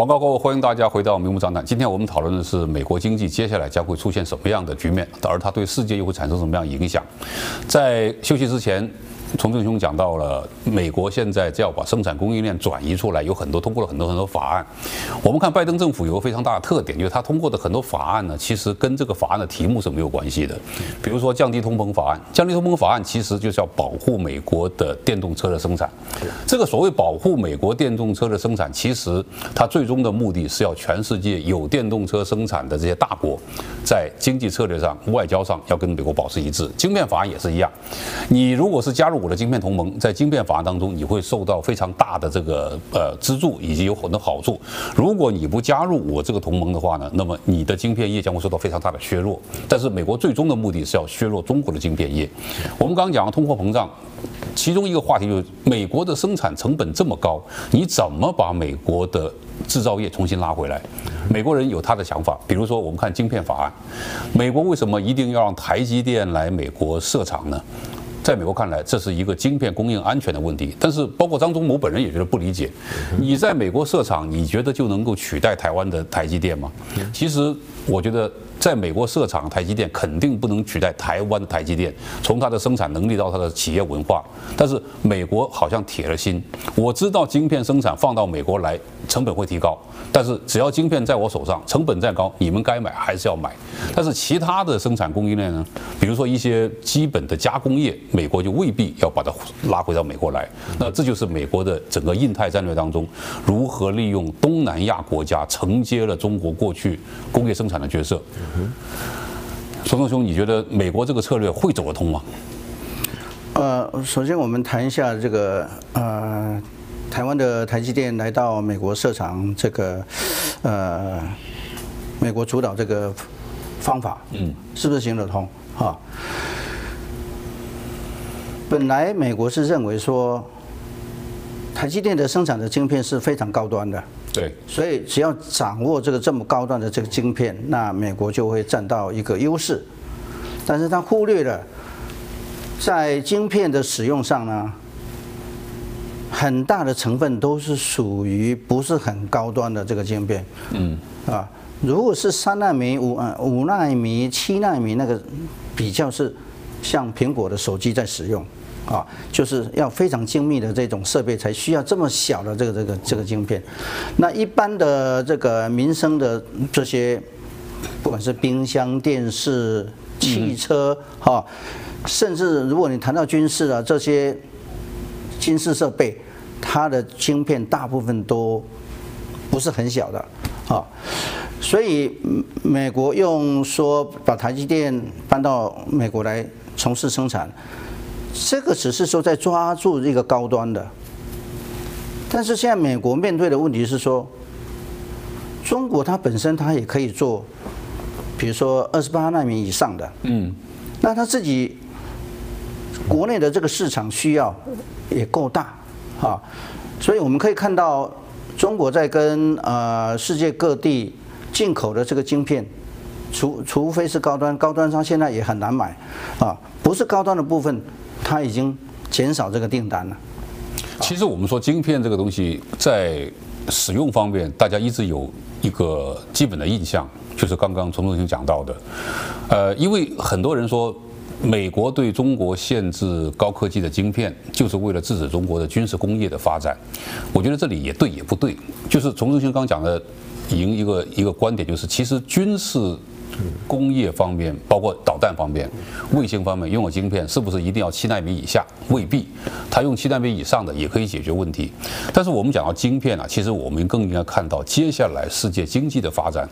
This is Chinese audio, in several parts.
广告过后，欢迎大家回到明目张胆。今天我们讨论的是美国经济接下来将会出现什么样的局面，而它对世界又会产生什么样影响？在休息之前。从正兄讲到了，美国现在就要把生产供应链转移出来，有很多通过了很多很多法案。我们看拜登政府有个非常大的特点，就是他通过的很多法案呢，其实跟这个法案的题目是没有关系的。比如说降低通膨法案，降低通膨法案其实就是要保护美国的电动车的生产。这个所谓保护美国电动车的生产，其实它最终的目的是要全世界有电动车生产的这些大国，在经济策略上、外交上要跟美国保持一致。晶片法案也是一样，你如果是加入。我的晶片同盟在晶片法案当中，你会受到非常大的这个呃资助，以及有很多好处。如果你不加入我这个同盟的话呢，那么你的晶片业将会受到非常大的削弱。但是美国最终的目的是要削弱中国的晶片业。我们刚刚讲了通货膨胀，其中一个话题就是美国的生产成本这么高，你怎么把美国的制造业重新拉回来？美国人有他的想法，比如说我们看晶片法案，美国为什么一定要让台积电来美国设厂呢？在美国看来，这是一个晶片供应安全的问题。但是，包括张忠谋本人也觉得不理解。你在美国设厂，你觉得就能够取代台湾的台积电吗？其实，我觉得。在美国设厂，台积电肯定不能取代台湾的台积电，从它的生产能力到它的企业文化。但是美国好像铁了心，我知道晶片生产放到美国来成本会提高，但是只要晶片在我手上，成本再高，你们该买还是要买。但是其他的生产供应链呢，比如说一些基本的加工业，美国就未必要把它拉回到美国来。那这就是美国的整个印太战略当中，如何利用东南亚国家承接了中国过去工业生产的角色。嗯，松松兄，你觉得美国这个策略会走得通吗？呃，首先我们谈一下这个呃，台湾的台积电来到美国设厂，这个呃，美国主导这个方法，嗯，是不是行得通？哈，本来美国是认为说，台积电的生产的晶片是非常高端的。对，所以只要掌握这个这么高端的这个晶片，那美国就会占到一个优势。但是他忽略了，在晶片的使用上呢，很大的成分都是属于不是很高端的这个晶片。嗯，啊，如果是三纳米、五呃五纳米、七纳米那个，比较是像苹果的手机在使用。啊，就是要非常精密的这种设备才需要这么小的这个这个这个晶片。那一般的这个民生的这些，不管是冰箱、电视、汽车，哈，甚至如果你谈到军事啊这些军事设备，它的晶片大部分都不是很小的，啊，所以美国用说把台积电搬到美国来从事生产。这个只是说在抓住这个高端的，但是现在美国面对的问题是说，中国它本身它也可以做，比如说二十八纳米以上的，嗯，那它自己国内的这个市场需要也够大，啊，所以我们可以看到中国在跟呃世界各地进口的这个晶片，除除非是高端，高端商现在也很难买，啊，不是高端的部分。它已经减少这个订单了。其实我们说晶片这个东西在使用方面，大家一直有一个基本的印象，就是刚刚从中兴讲到的，呃，因为很多人说美国对中国限制高科技的晶片，就是为了制止中国的军事工业的发展。我觉得这里也对也不对，就是从中兴刚讲的，赢一个一个观点，就是其实军事。工业方面，包括导弹方面、卫星方面，拥有晶片是不是一定要七纳米以下？未必，它用七纳米以上的也可以解决问题。但是我们讲到晶片啊，其实我们更应该看到接下来世界经济的发展，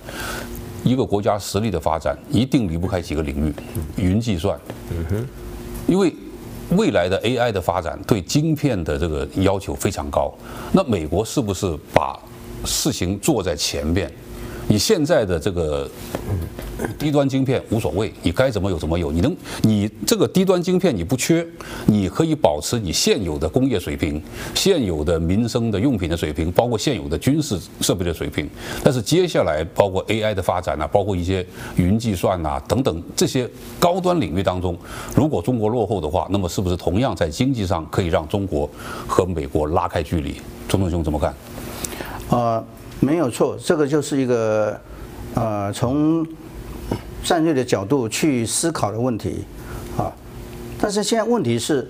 一个国家实力的发展，一定离不开几个领域：云计算。嗯哼，因为未来的 AI 的发展对晶片的这个要求非常高。那美国是不是把事情做在前面？你现在的这个低端晶片无所谓，你该怎么有怎么有。你能，你这个低端晶片你不缺，你可以保持你现有的工业水平、现有的民生的用品的水平，包括现有的军事设备的水平。但是接下来包括 AI 的发展啊，包括一些云计算啊等等这些高端领域当中，如果中国落后的话，那么是不是同样在经济上可以让中国和美国拉开距离？钟东兄怎么看？啊、呃。没有错，这个就是一个呃从战略的角度去思考的问题啊。但是现在问题是，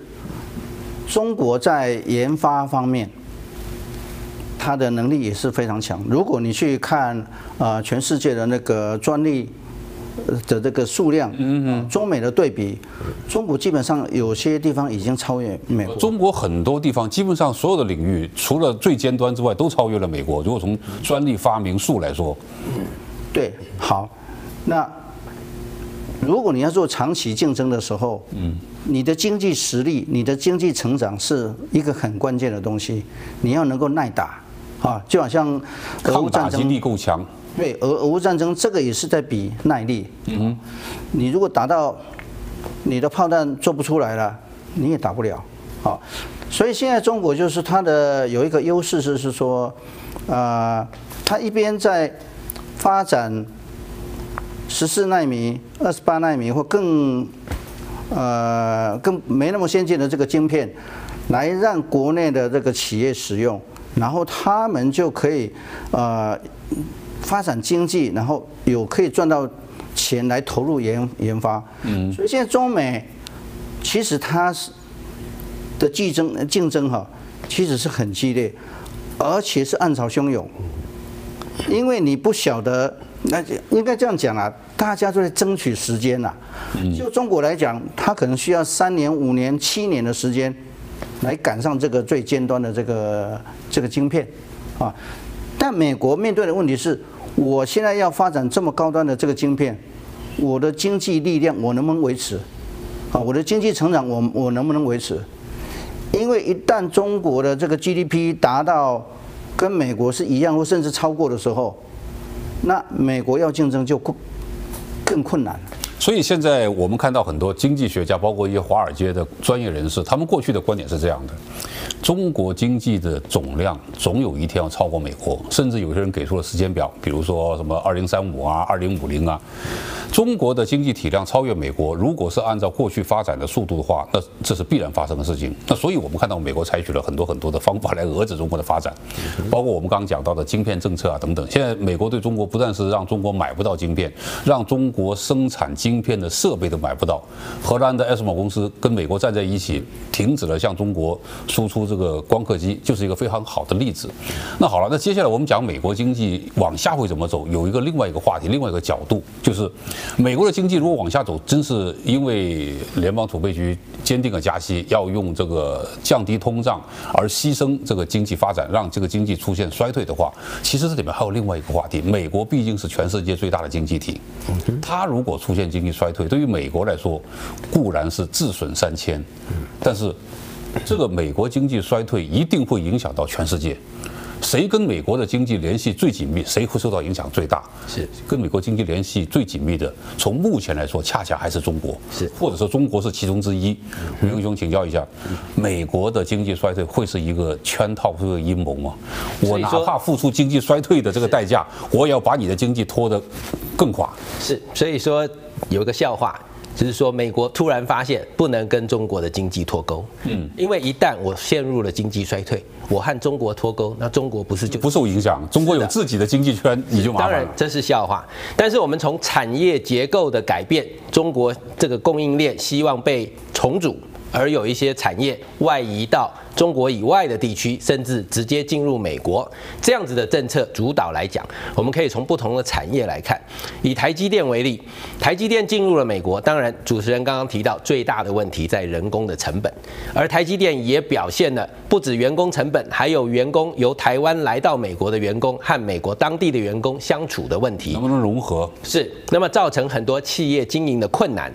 中国在研发方面，它的能力也是非常强。如果你去看啊，全世界的那个专利的这个数量，嗯嗯，中美的对比，中国基本上有些地方已经超越美国。中国很多地方基本上所有的领域，除了最尖端之外，都超越了美国。如果从专利发明数来说，对，好，那如果你要做长期竞争的时候，嗯，你的经济实力、你的经济成长是一个很关键的东西，你要能够耐打。啊，就好像俄乌战争力够强，对，俄俄乌战争这个也是在比耐力。嗯，你如果打到你的炮弹做不出来了，你也打不了。好，所以现在中国就是它的有一个优势，就是说，啊，它一边在发展十四纳米、二十八纳米或更呃更没那么先进的这个晶片，来让国内的这个企业使用。然后他们就可以呃发展经济，然后有可以赚到钱来投入研研发。嗯，所以现在中美其实它是的竞争竞争哈，其实是很激烈，而且是暗潮汹涌。因为你不晓得，那应该这样讲啊，大家都在争取时间呐。就中国来讲，它可能需要三年、五年、七年的时间。来赶上这个最尖端的这个这个晶片，啊，但美国面对的问题是，我现在要发展这么高端的这个晶片，我的经济力量我能不能维持？啊，我的经济成长我我能不能维持？因为一旦中国的这个 GDP 达到跟美国是一样或甚至超过的时候，那美国要竞争就更更困难。所以现在我们看到很多经济学家，包括一些华尔街的专业人士，他们过去的观点是这样的：中国经济的总量总有一天要超过美国，甚至有些人给出了时间表，比如说什么二零三五啊、二零五零啊。中国的经济体量超越美国，如果是按照过去发展的速度的话，那这是必然发生的事情。那所以我们看到美国采取了很多很多的方法来遏制中国的发展，包括我们刚刚讲到的晶片政策啊等等。现在美国对中国不但是让中国买不到晶片，让中国生产晶片的设备都买不到，荷兰的 ASML 公司跟美国站在一起，停止了向中国输出这个光刻机，就是一个非常好的例子。那好了，那接下来我们讲美国经济往下会怎么走，有一个另外一个话题，另外一个角度，就是美国的经济如果往下走，真是因为联邦储备局坚定了加息，要用这个降低通胀而牺牲这个经济发展，让这个经济出现衰退的话，其实这里面还有另外一个话题，美国毕竟是全世界最大的经济体，它如果出现经济衰退对于美国来说固然是自损三千，但是这个美国经济衰退一定会影响到全世界。谁跟美国的经济联系最紧密，谁会受到影响最大？是跟美国经济联系最紧密的，从目前来说，恰恰还是中国，是或者说中国是其中之一。吴英雄，请教一下，美国的经济衰退会是一个圈套，是一个阴谋吗？我哪怕付出经济衰退的这个代价，我也要把你的经济拖得更垮。是，所以说。有一个笑话，就是说美国突然发现不能跟中国的经济脱钩，嗯，因为一旦我陷入了经济衰退，我和中国脱钩，那中国不是就不受影响？中国有自己的经济圈，你就麻烦了。当然这是笑话，但是我们从产业结构的改变，中国这个供应链希望被重组，而有一些产业外移到。中国以外的地区，甚至直接进入美国这样子的政策主导来讲，我们可以从不同的产业来看。以台积电为例，台积电进入了美国，当然主持人刚刚提到最大的问题在人工的成本，而台积电也表现了不止员工成本，还有员工由台湾来到美国的员工和美国当地的员工相处的问题，能不能融合？是，那么造成很多企业经营的困难。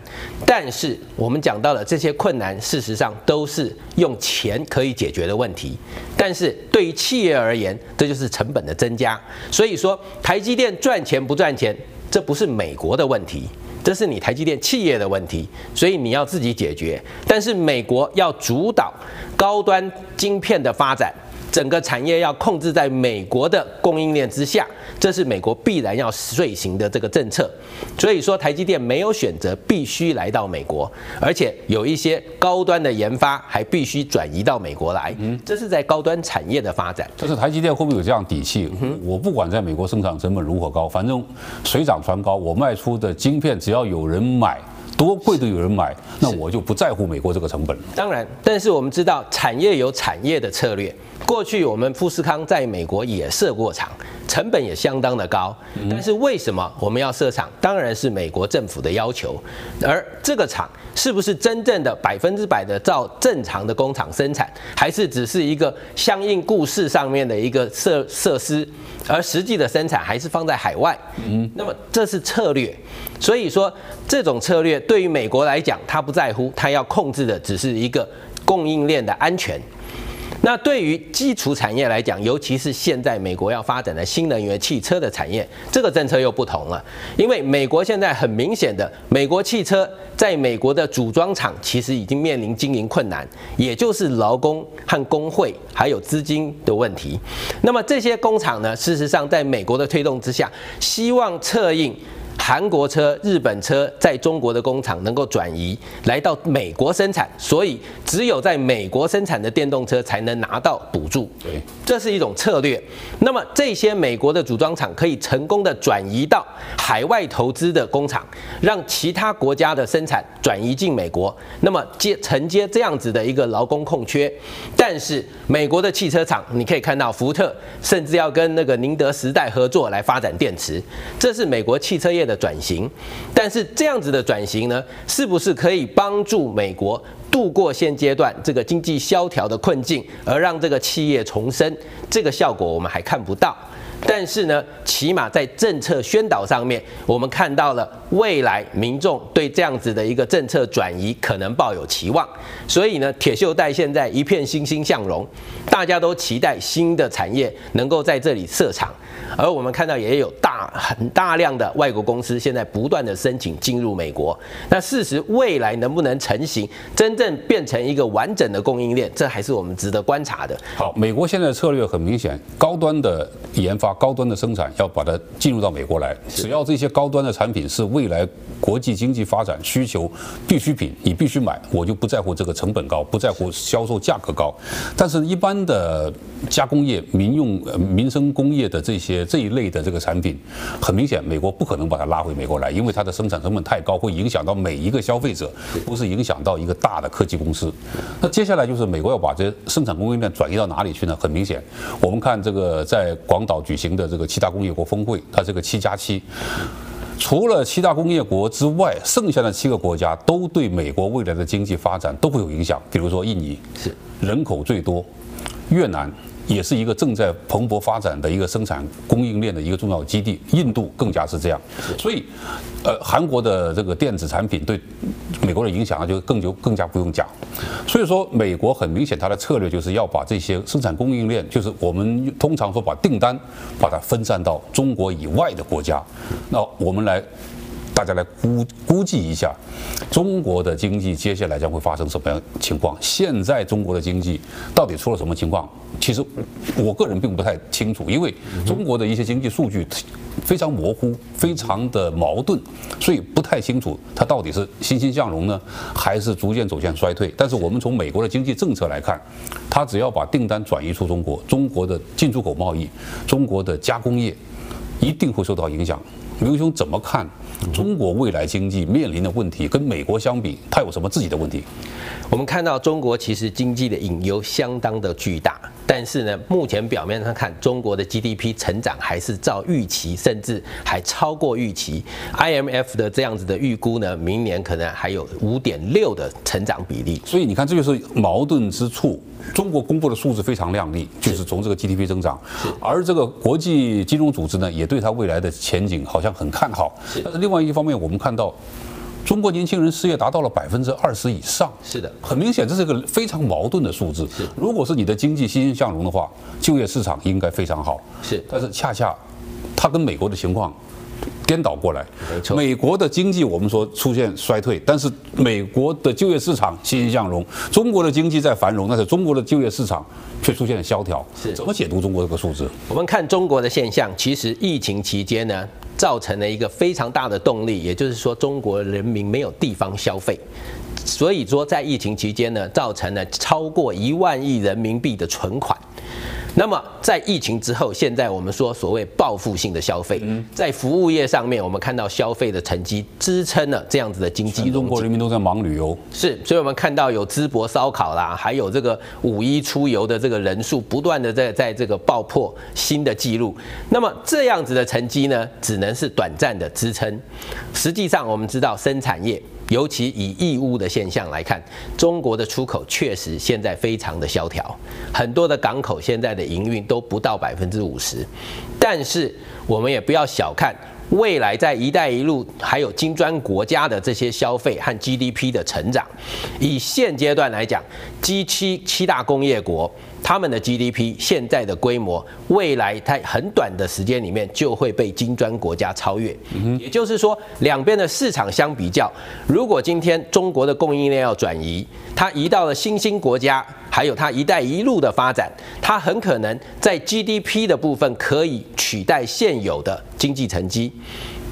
但是我们讲到了这些困难，事实上都是用钱可以。解决的问题，但是对于企业而言，这就是成本的增加。所以说，台积电赚钱不赚钱，这不是美国的问题，这是你台积电企业的问题，所以你要自己解决。但是美国要主导高端晶片的发展，整个产业要控制在美国的供应链之下，这是美国必然要遂行的这个政策。所以说，台积电没有选择，必须来到美国，而且有一些高端的研发还必须转移到美国来。嗯，这是在高端产业的发展。但是台积电会不会有这样底气？我不管在美国生产成本如何高，反正水涨船高，我卖出的晶片只要有人买。多贵都有人买，那我就不在乎美国这个成本。当然，但是我们知道产业有产业的策略。过去我们富士康在美国也设过厂，成本也相当的高。但是为什么我们要设厂？当然是美国政府的要求。而这个厂是不是真正的百分之百的照正常的工厂生产，还是只是一个相应故事上面的一个设设施？而实际的生产还是放在海外。嗯，那么这是策略。所以说，这种策略对于美国来讲，他不在乎，他要控制的只是一个供应链的安全。那对于基础产业来讲，尤其是现在美国要发展的新能源汽车的产业，这个政策又不同了。因为美国现在很明显的，美国汽车在美国的组装厂其实已经面临经营困难，也就是劳工和工会还有资金的问题。那么这些工厂呢，事实上在美国的推动之下，希望策应。韩国车、日本车在中国的工厂能够转移来到美国生产，所以只有在美国生产的电动车才能拿到补助。对，这是一种策略。那么这些美国的组装厂可以成功的转移到海外投资的工厂，让其他国家的生产转移进美国，那么接承接这样子的一个劳工空缺。但是美国的汽车厂，你可以看到福特甚至要跟那个宁德时代合作来发展电池，这是美国汽车的转型，但是这样子的转型呢，是不是可以帮助美国度过现阶段这个经济萧条的困境，而让这个企业重生？这个效果我们还看不到。但是呢，起码在政策宣导上面，我们看到了未来民众对这样子的一个政策转移可能抱有期望。所以呢，铁锈带现在一片欣欣向荣，大家都期待新的产业能够在这里设厂。而我们看到也有大很大量的外国公司现在不断的申请进入美国。那事实未来能不能成型，真正变成一个完整的供应链，这还是我们值得观察的。好，美国现在的策略很明显，高端的研发、高端的生产要把它进入到美国来。只要这些高端的产品是未来国际经济发展需求必需品，你必须买，我就不在乎这个成本高，不在乎销售价格高。但是，一般的加工业、民用、民生工业的这些。这一类的这个产品，很明显，美国不可能把它拉回美国来，因为它的生产成本太高，会影响到每一个消费者，不是影响到一个大的科技公司。那接下来就是美国要把这生产供应链转移到哪里去呢？很明显，我们看这个在广岛举行的这个七大工业国峰会，它这个七加七，除了七大工业国之外，剩下的七个国家都对美国未来的经济发展都会有影响。比如说印尼是人口最多，越南。也是一个正在蓬勃发展的一个生产供应链的一个重要基地，印度更加是这样，所以，呃，韩国的这个电子产品对美国的影响啊就更就更加不用讲。所以说，美国很明显它的策略就是要把这些生产供应链，就是我们通常说把订单把它分散到中国以外的国家。那我们来。大家来估估计一下，中国的经济接下来将会发生什么样情况？现在中国的经济到底出了什么情况？其实我个人并不太清楚，因为中国的一些经济数据非常模糊，非常的矛盾，所以不太清楚它到底是欣欣向荣呢，还是逐渐走向衰退。但是我们从美国的经济政策来看，它只要把订单转移出中国，中国的进出口贸易、中国的加工业一定会受到影响。刘兄怎么看中国未来经济面临的问题？跟美国相比，它有什么自己的问题？我们看到中国其实经济的隐忧相当的巨大，但是呢，目前表面上看，中国的 GDP 成长还是照预期，甚至还超过预期。IMF 的这样子的预估呢，明年可能还有五点六的成长比例。所以你看，这就是矛盾之处。中国公布的数字非常亮丽，就是从这个 GDP 增长，而这个国际金融组织呢，也对它未来的前景好像很看好。但是另外一方面，我们看到。中国年轻人失业达到了百分之二十以上，是的，很明显这是一个非常矛盾的数字。是，如果是你的经济欣欣向荣的话，就业市场应该非常好。是，但是恰恰它跟美国的情况颠倒过来。没错，美国的经济我们说出现衰退，但是美国的就业市场欣欣向荣，中国的经济在繁荣，但是中国的就业市场却出现了萧条。是怎么解读中国这个数字？我们看中国的现象，其实疫情期间呢，造成了一个非常大的动力，也就是说，中国人民没有地方消费。所以说，在疫情期间呢，造成了超过一万亿人民币的存款。那么，在疫情之后，现在我们说所谓报复性的消费，在服务业上面，我们看到消费的成绩支撑了这样子的经济。中国人民都在忙旅游，是，所以我们看到有淄博烧烤啦，还有这个五一出游的这个人数不断的在在这个爆破新的记录。那么这样子的成绩呢，只能是短暂的支撑。实际上，我们知道生产业。尤其以义乌的现象来看，中国的出口确实现在非常的萧条，很多的港口现在的营运都不到百分之五十。但是我们也不要小看未来在“一带一路”还有金砖国家的这些消费和 GDP 的成长。以现阶段来讲，G7 七大工业国。他们的 GDP 现在的规模，未来在很短的时间里面就会被金砖国家超越。也就是说，两边的市场相比较，如果今天中国的供应链要转移，它移到了新兴国家，还有它“一带一路”的发展，它很可能在 GDP 的部分可以取代现有的经济成绩。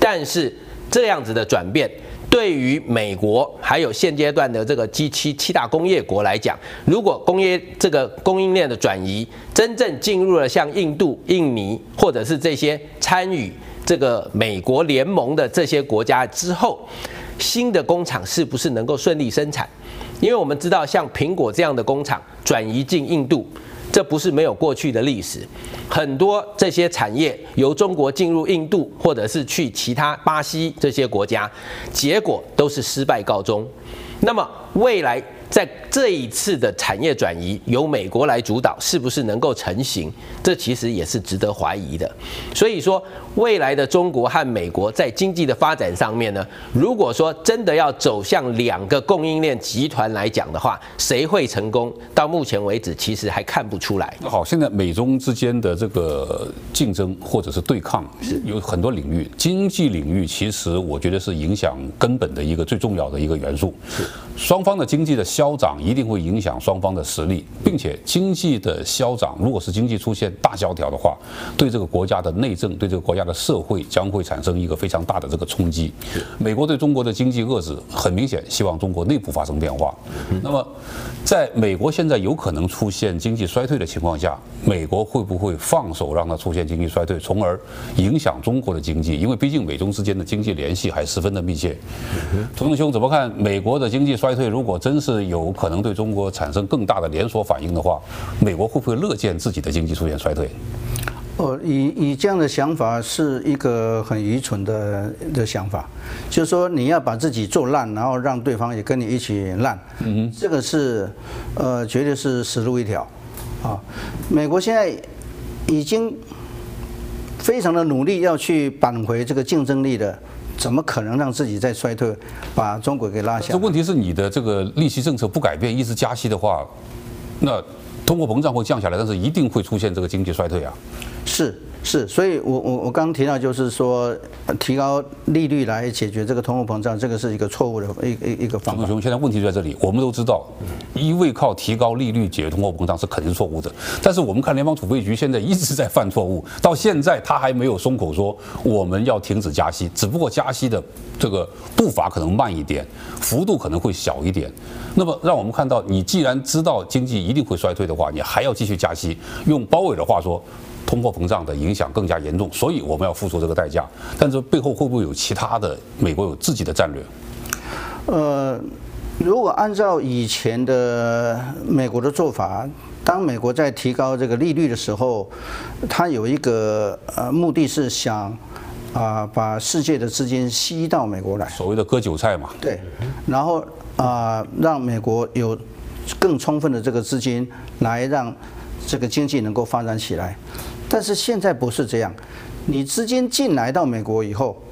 但是这样子的转变。对于美国还有现阶段的这个 G7 七大工业国来讲，如果工业这个供应链的转移真正进入了像印度、印尼或者是这些参与这个美国联盟的这些国家之后，新的工厂是不是能够顺利生产？因为我们知道，像苹果这样的工厂转移进印度。这不是没有过去的历史，很多这些产业由中国进入印度，或者是去其他巴西这些国家，结果都是失败告终。那么未来，在这一次的产业转移由美国来主导，是不是能够成型？这其实也是值得怀疑的。所以说，未来的中国和美国在经济的发展上面呢，如果说真的要走向两个供应链集团来讲的话，谁会成功？到目前为止，其实还看不出来。好，现在美中之间的这个竞争或者是对抗，是有很多领域。经济领域其实我觉得是影响根本的一个最重要的一个元素。是双方的经济的消。消长一定会影响双方的实力，并且经济的消长，如果是经济出现大萧条的话，对这个国家的内政，对这个国家的社会将会产生一个非常大的这个冲击。美国对中国的经济遏制，很明显希望中国内部发生变化。那么，在美国现在有可能出现经济衰退的情况下，美国会不会放手让它出现经济衰退，从而影响中国的经济？因为毕竟美中之间的经济联系还十分的密切。童正兄怎么看美国的经济衰退？如果真是有可能对中国产生更大的连锁反应的话，美国会不会乐见自己的经济出现衰退？哦，以以这样的想法是一个很愚蠢的的想法，就是说你要把自己做烂，然后让对方也跟你一起烂，嗯，这个是呃绝对是死路一条啊！美国现在已经非常的努力要去扳回这个竞争力的。怎么可能让自己再衰退，把中国给拉下？这问题是你的这个利息政策不改变，一直加息的话，那通货膨胀会降下来，但是一定会出现这个经济衰退啊。是。是，所以我我我刚刚提到，就是说提高利率来解决这个通货膨胀，这个是一个错误的一一一个方法。熊，现在问题就在这里，我们都知道，一味靠提高利率解决通货膨胀是肯定错误的。但是我们看联邦储备局现在一直在犯错误，到现在他还没有松口说我们要停止加息，只不过加息的这个步伐可能慢一点，幅度可能会小一点。那么让我们看到，你既然知道经济一定会衰退的话，你还要继续加息，用鲍威尔的话说。通货膨胀的影响更加严重，所以我们要付出这个代价。但是背后会不会有其他的？美国有自己的战略？呃，如果按照以前的美国的做法，当美国在提高这个利率的时候，它有一个呃目的是想啊、呃、把世界的资金吸到美国来，所谓的割韭菜嘛。对，然后啊、呃、让美国有更充分的这个资金来让这个经济能够发展起来。但是现在不是这样，你资金进来到美国以后，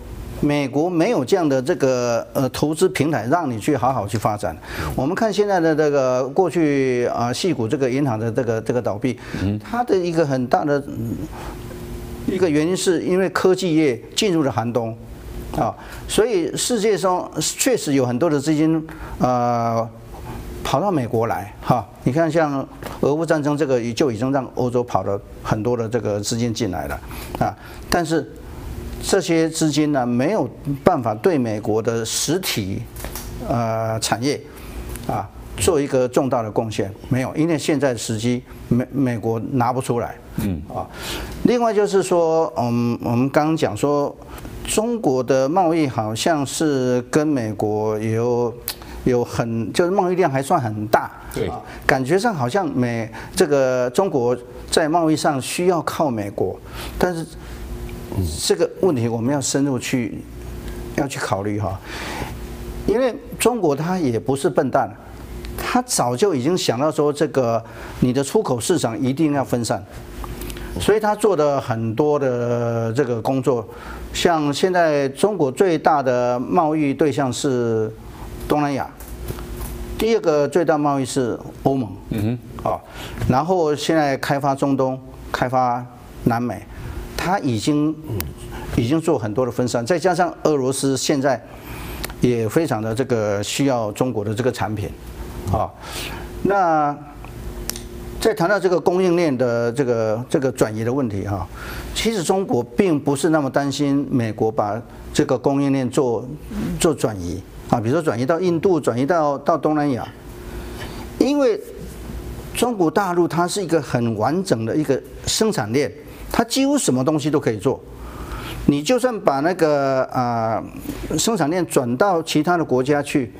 美国没有这样的这个呃投资平台让你去好好去发展。我们看现在的这个过去啊，矽谷这个银行的这个这个倒闭，它的一个很大的一个原因是因为科技业进入了寒冬，啊，所以世界上确实有很多的资金，呃，跑到美国来哈。你看，像俄乌战争这个，就已经让欧洲跑了很多的这个资金进来了啊。但是这些资金呢，没有办法对美国的实体呃产业啊做一个重大的贡献，没有，因为现在的时机美美国拿不出来。嗯啊。另外就是说，嗯，我们刚刚讲说。中国的贸易好像是跟美国有有很就是贸易量还算很大，对，感觉上好像美这个中国在贸易上需要靠美国，但是这个问题我们要深入去要去考虑哈，因为中国它也不是笨蛋，它早就已经想到说这个你的出口市场一定要分散。所以他做的很多的这个工作，像现在中国最大的贸易对象是东南亚，第二个最大贸易是欧盟，嗯哼，啊，然后现在开发中东，开发南美，他已经已经做很多的分散，再加上俄罗斯现在也非常的这个需要中国的这个产品，啊，那。在谈到这个供应链的这个这个转移的问题哈，其实中国并不是那么担心美国把这个供应链做做转移啊，比如说转移到印度，转移到到东南亚，因为中国大陆它是一个很完整的一个生产链，它几乎什么东西都可以做，你就算把那个啊生产链转到其他的国家去。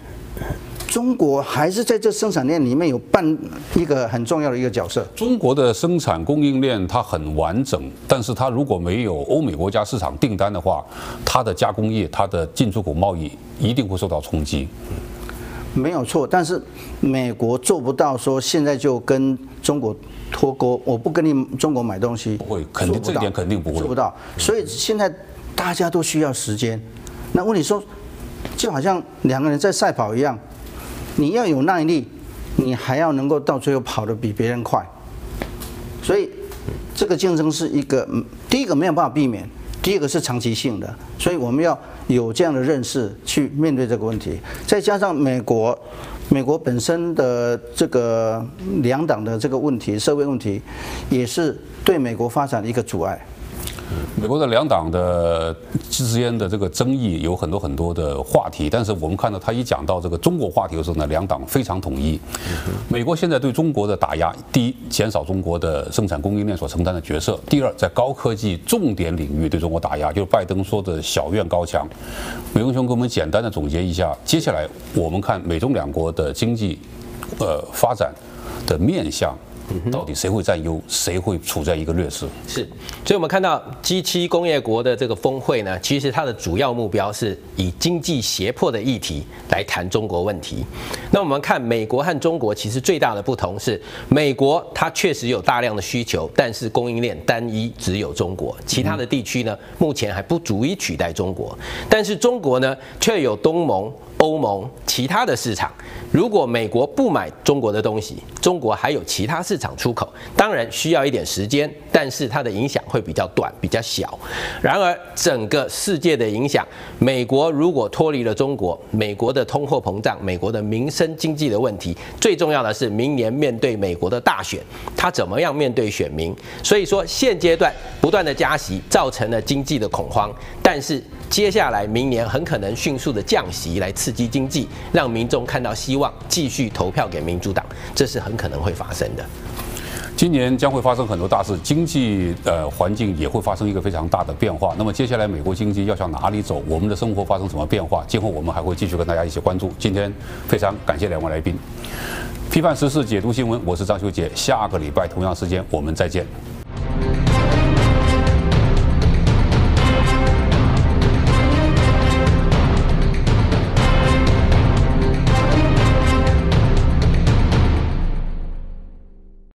中国还是在这生产链里面有扮一个很重要的一个角色。中国的生产供应链它很完整，但是它如果没有欧美国家市场订单的话，它的加工业、它的进出口贸易一定会受到冲击。没有错，但是美国做不到说现在就跟中国脱钩，我不跟你中国买东西。不会，肯定这一点肯定不会做不到。所以现在大家都需要时间。那问题说，就好像两个人在赛跑一样。你要有耐力，你还要能够到最后跑得比别人快，所以这个竞争是一个，第一个没有办法避免，第二个是长期性的，所以我们要有这样的认识去面对这个问题。再加上美国，美国本身的这个两党的这个问题，社会问题，也是对美国发展的一个阻碍。美国的两党的之间的这个争议有很多很多的话题，但是我们看到他一讲到这个中国话题的时候呢，两党非常统一。美国现在对中国的打压，第一，减少中国的生产供应链所承担的角色；第二，在高科技重点领域对中国打压，就是拜登说的小院高墙。美国兄给我们简单的总结一下，接下来我们看美中两国的经济，呃，发展的面向。到底谁会占优，谁会处在一个劣势？是，所以我们看到 G7 工业国的这个峰会呢，其实它的主要目标是以经济胁迫的议题来谈中国问题。那我们看美国和中国其实最大的不同是，美国它确实有大量的需求，但是供应链单一，只有中国，其他的地区呢，目前还不足以取代中国。但是中国呢，却有东盟。欧盟其他的市场，如果美国不买中国的东西，中国还有其他市场出口，当然需要一点时间，但是它的影响会比较短，比较小。然而，整个世界的影响，美国如果脱离了中国，美国的通货膨胀，美国的民生经济的问题，最重要的是明年面对美国的大选，他怎么样面对选民？所以说，现阶段不断的加息造成了经济的恐慌，但是接下来明年很可能迅速的降息来刺刺激经济，让民众看到希望，继续投票给民主党，这是很可能会发生的。今年将会发生很多大事，经济呃环境也会发生一个非常大的变化。那么接下来美国经济要向哪里走？我们的生活发生什么变化？今后我们还会继续跟大家一起关注。今天非常感谢两位来宾，批判时事，解读新闻，我是张修杰。下个礼拜同样时间我们再见。